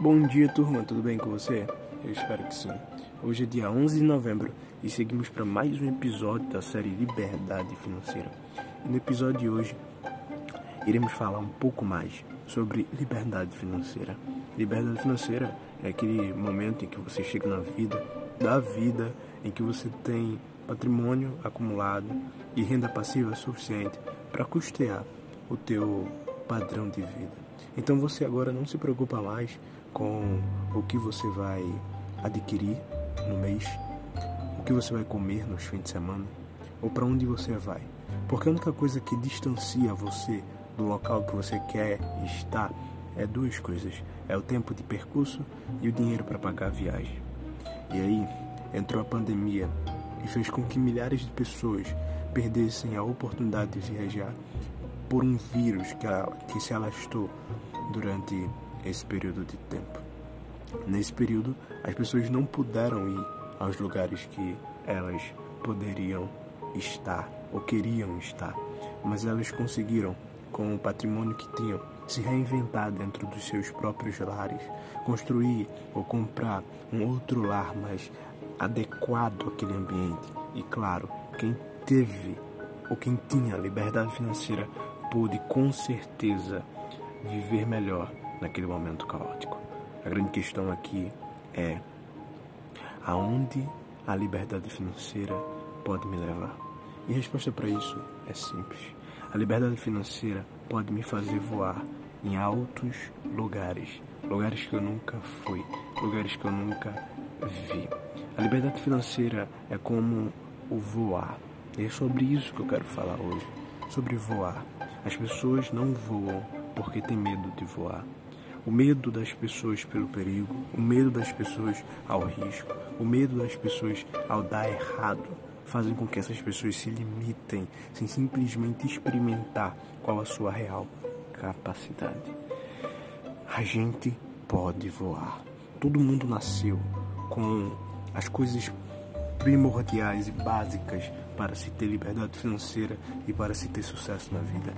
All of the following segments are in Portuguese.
Bom dia, turma, tudo bem com você? Eu espero que sim. Hoje é dia 11 de novembro e seguimos para mais um episódio da série Liberdade Financeira. No episódio de hoje, iremos falar um pouco mais sobre liberdade financeira. Liberdade financeira é aquele momento em que você chega na vida, da vida, em que você tem patrimônio acumulado e renda passiva suficiente para custear o teu padrão de vida. Então você agora não se preocupa mais com o que você vai adquirir no mês, o que você vai comer nos fins de semana ou para onde você vai. Porque a única coisa que distancia você do local que você quer estar é duas coisas: é o tempo de percurso e o dinheiro para pagar a viagem. E aí entrou a pandemia e fez com que milhares de pessoas perdessem a oportunidade de viajar por um vírus que, que se alastou durante esse período de tempo. Nesse período, as pessoas não puderam ir aos lugares que elas poderiam estar ou queriam estar, mas elas conseguiram, com o patrimônio que tinham, se reinventar dentro dos seus próprios lares, construir ou comprar um outro lar mais adequado àquele ambiente. E claro, quem teve ou quem tinha liberdade financeira pôde com certeza viver melhor naquele momento caótico. A grande questão aqui é aonde a liberdade financeira pode me levar? E a resposta para isso é simples. A liberdade financeira pode me fazer voar em altos lugares, lugares que eu nunca fui, lugares que eu nunca vi. A liberdade financeira é como o voar. E é sobre isso que eu quero falar hoje, sobre voar. As pessoas não voam porque têm medo de voar. O medo das pessoas pelo perigo, o medo das pessoas ao risco, o medo das pessoas ao dar errado, fazem com que essas pessoas se limitem sem simplesmente experimentar qual a sua real capacidade. A gente pode voar. Todo mundo nasceu com as coisas primordiais e básicas para se ter liberdade financeira e para se ter sucesso na vida.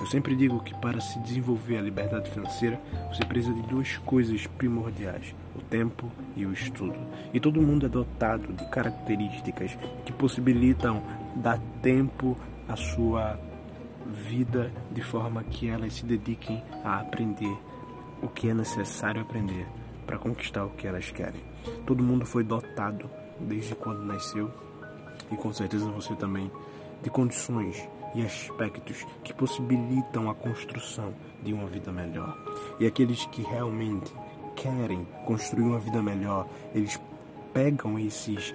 Eu sempre digo que para se desenvolver a liberdade financeira, você precisa de duas coisas primordiais: o tempo e o estudo. E todo mundo é dotado de características que possibilitam dar tempo à sua vida de forma que elas se dediquem a aprender o que é necessário aprender para conquistar o que elas querem. Todo mundo foi dotado desde quando nasceu e com certeza você também de condições e aspectos que possibilitam a construção de uma vida melhor. E aqueles que realmente querem construir uma vida melhor, eles pegam esses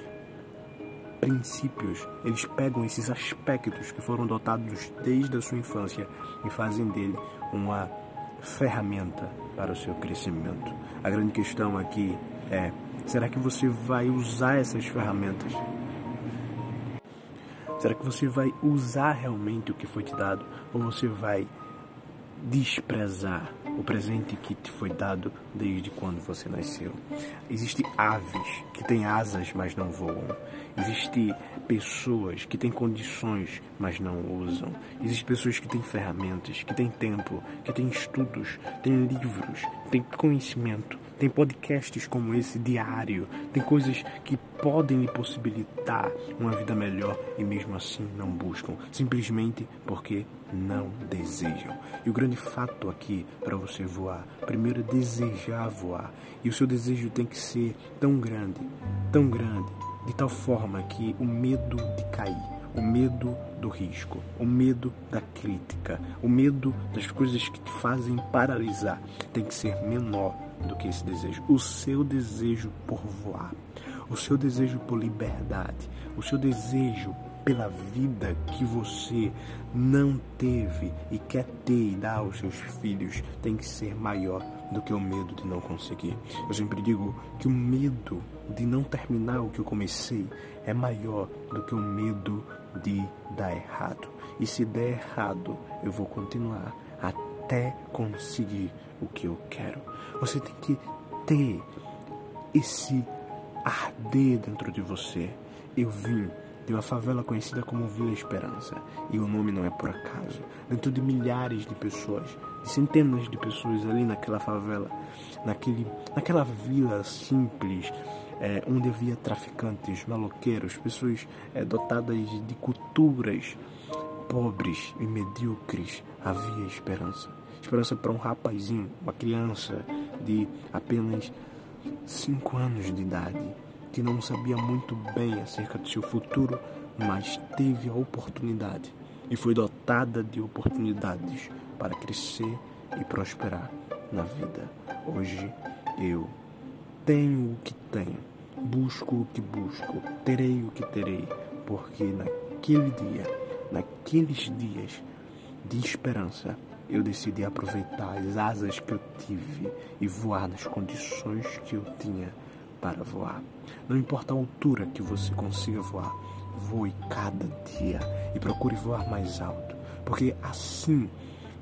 princípios, eles pegam esses aspectos que foram dotados desde a sua infância e fazem dele uma ferramenta para o seu crescimento. A grande questão aqui é: será que você vai usar essas ferramentas? Será que você vai usar realmente o que foi te dado ou você vai desprezar o presente que te foi dado desde quando você nasceu. Existem aves que têm asas, mas não voam. Existem pessoas que têm condições, mas não usam. Existem pessoas que têm ferramentas, que têm tempo, que têm estudos, têm livros, têm conhecimento, tem podcasts como esse diário, tem coisas que podem lhe possibilitar uma vida melhor e mesmo assim não buscam, simplesmente porque não desejam. E o grande fato aqui para você voar, primeiro é desejar voar. E o seu desejo tem que ser tão grande, tão grande, de tal forma que o medo de cair, o medo do risco, o medo da crítica, o medo das coisas que te fazem paralisar tem que ser menor do que esse desejo. O seu desejo por voar, o seu desejo por liberdade, o seu desejo pela vida que você não teve e quer ter e dar aos seus filhos tem que ser maior do que o medo de não conseguir. Eu sempre digo que o medo de não terminar o que eu comecei é maior do que o medo de dar errado. E se der errado, eu vou continuar até conseguir o que eu quero. Você tem que ter esse arder dentro de você. Eu vim de uma favela conhecida como Vila Esperança, e o nome não é por acaso. Dentro de milhares de pessoas de centenas de pessoas ali naquela favela, naquele, naquela vila simples, é, onde havia traficantes, maloqueiros, pessoas é, dotadas de culturas pobres e medíocres, havia esperança. Esperança para um rapazinho, uma criança de apenas 5 anos de idade, que não sabia muito bem acerca do seu futuro, mas teve a oportunidade e foi dotada de oportunidades para crescer e prosperar na vida. Hoje eu tenho o que tenho, busco o que busco, terei o que terei, porque naquele dia, naqueles dias de esperança, eu decidi aproveitar as asas que eu tive e voar nas condições que eu tinha para voar. Não importa a altura que você consiga voar, voe cada dia e procure voar mais alto, porque assim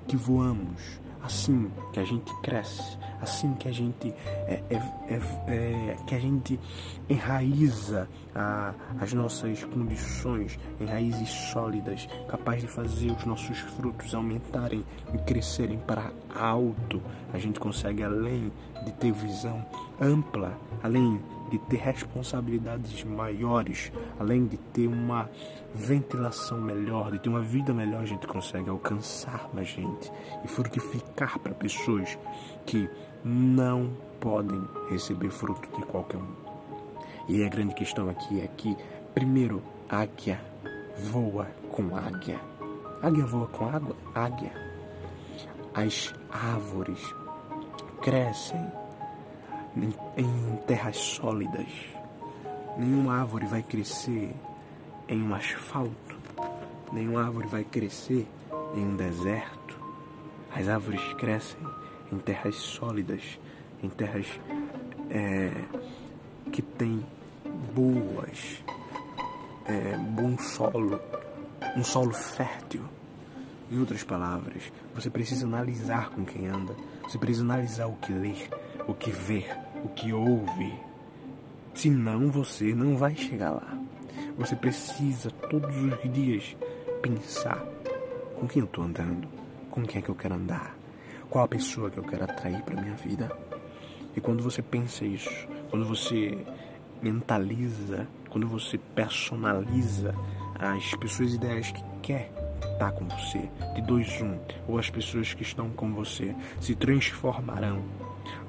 que voamos, assim que a gente cresce, assim que a gente é, é, é, é que a gente enraiza a, as nossas condições em raízes sólidas, capaz de fazer os nossos frutos aumentarem e crescerem para alto, a gente consegue além de ter visão ampla, além de ter responsabilidades maiores, além de ter uma ventilação melhor, de ter uma vida melhor, a gente consegue alcançar mais gente e frutificar para pessoas que não podem receber fruto de qualquer um. E a grande questão aqui é que, primeiro, águia voa com águia. Águia voa com água? Águia. As árvores crescem em, terras sólidas. Nenhuma árvore vai crescer em um asfalto. Nenhuma árvore vai crescer em um deserto. As árvores crescem em terras sólidas, em terras é, que têm boas, é, bom solo, um solo fértil. Em outras palavras, você precisa analisar com quem anda, você precisa analisar o que ler, o que ver, o que ouve. Senão você não vai chegar lá. Você precisa todos os dias pensar com quem eu estou andando, com quem é que eu quero andar, qual a pessoa que eu quero atrair para minha vida. E quando você pensa isso, quando você mentaliza, quando você personaliza as pessoas ideais que quer estar com você, de dois um, ou as pessoas que estão com você se transformarão.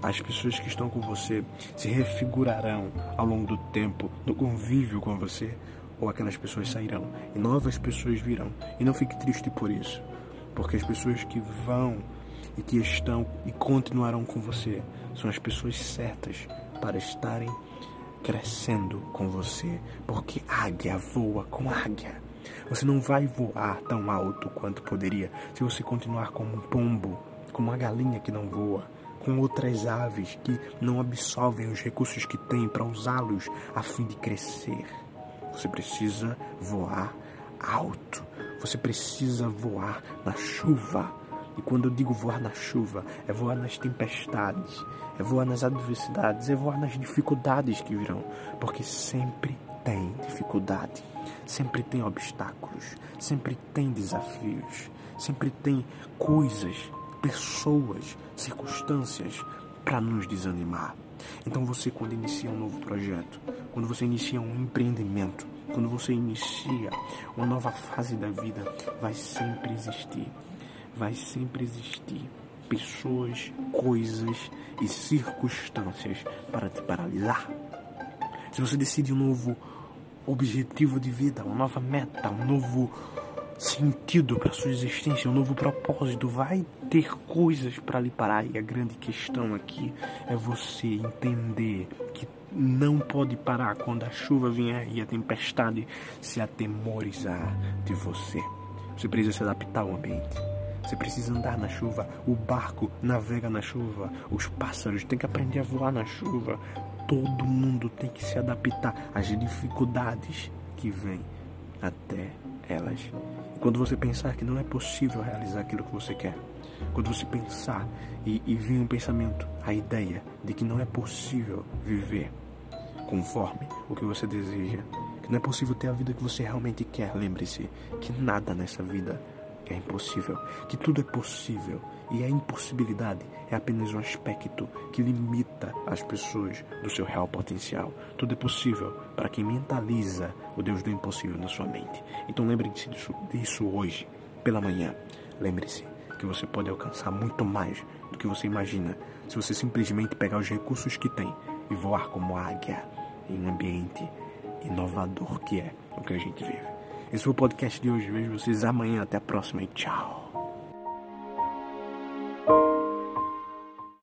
As pessoas que estão com você se refigurarão ao longo do tempo, no convívio com você, ou aquelas pessoas sairão e novas pessoas virão. E não fique triste por isso, porque as pessoas que vão e que estão e continuarão com você são as pessoas certas para estarem crescendo com você, porque águia voa com águia. Você não vai voar tão alto quanto poderia se você continuar como um pombo, como uma galinha que não voa, com outras aves que não absorvem os recursos que têm para usá-los a fim de crescer. Você precisa voar alto. Você precisa voar na chuva. E quando eu digo voar na chuva, é voar nas tempestades, é voar nas adversidades, é voar nas dificuldades que virão, porque sempre tem dificuldade, sempre tem obstáculos, sempre tem desafios, sempre tem coisas, pessoas, circunstâncias para nos desanimar. Então você quando inicia um novo projeto, quando você inicia um empreendimento, quando você inicia uma nova fase da vida, vai sempre existir vai sempre existir pessoas, coisas e circunstâncias para te paralisar. Se você decide um novo objetivo de vida, uma nova meta, um novo sentido para sua existência, um novo propósito, vai ter coisas para lhe parar. E a grande questão aqui é você entender que não pode parar quando a chuva vier e a tempestade se atemorizar de você. Você precisa se adaptar ao ambiente. Você precisa andar na chuva, o barco navega na chuva, os pássaros têm que aprender a voar na chuva. Todo mundo tem que se adaptar às dificuldades que vêm até elas. E quando você pensar que não é possível realizar aquilo que você quer, quando você pensar e, e vir um pensamento, a ideia de que não é possível viver conforme o que você deseja, que não é possível ter a vida que você realmente quer, lembre-se que nada nessa vida é impossível, que tudo é possível e a impossibilidade é apenas um aspecto que limita as pessoas do seu real potencial. Tudo é possível para quem mentaliza o Deus do impossível na sua mente. Então lembre-se disso, disso hoje, pela manhã. Lembre-se que você pode alcançar muito mais do que você imagina se você simplesmente pegar os recursos que tem e voar como águia em um ambiente inovador que é o que a gente vive. Esse foi o podcast de hoje. Vejo vocês amanhã. Até a próxima e tchau.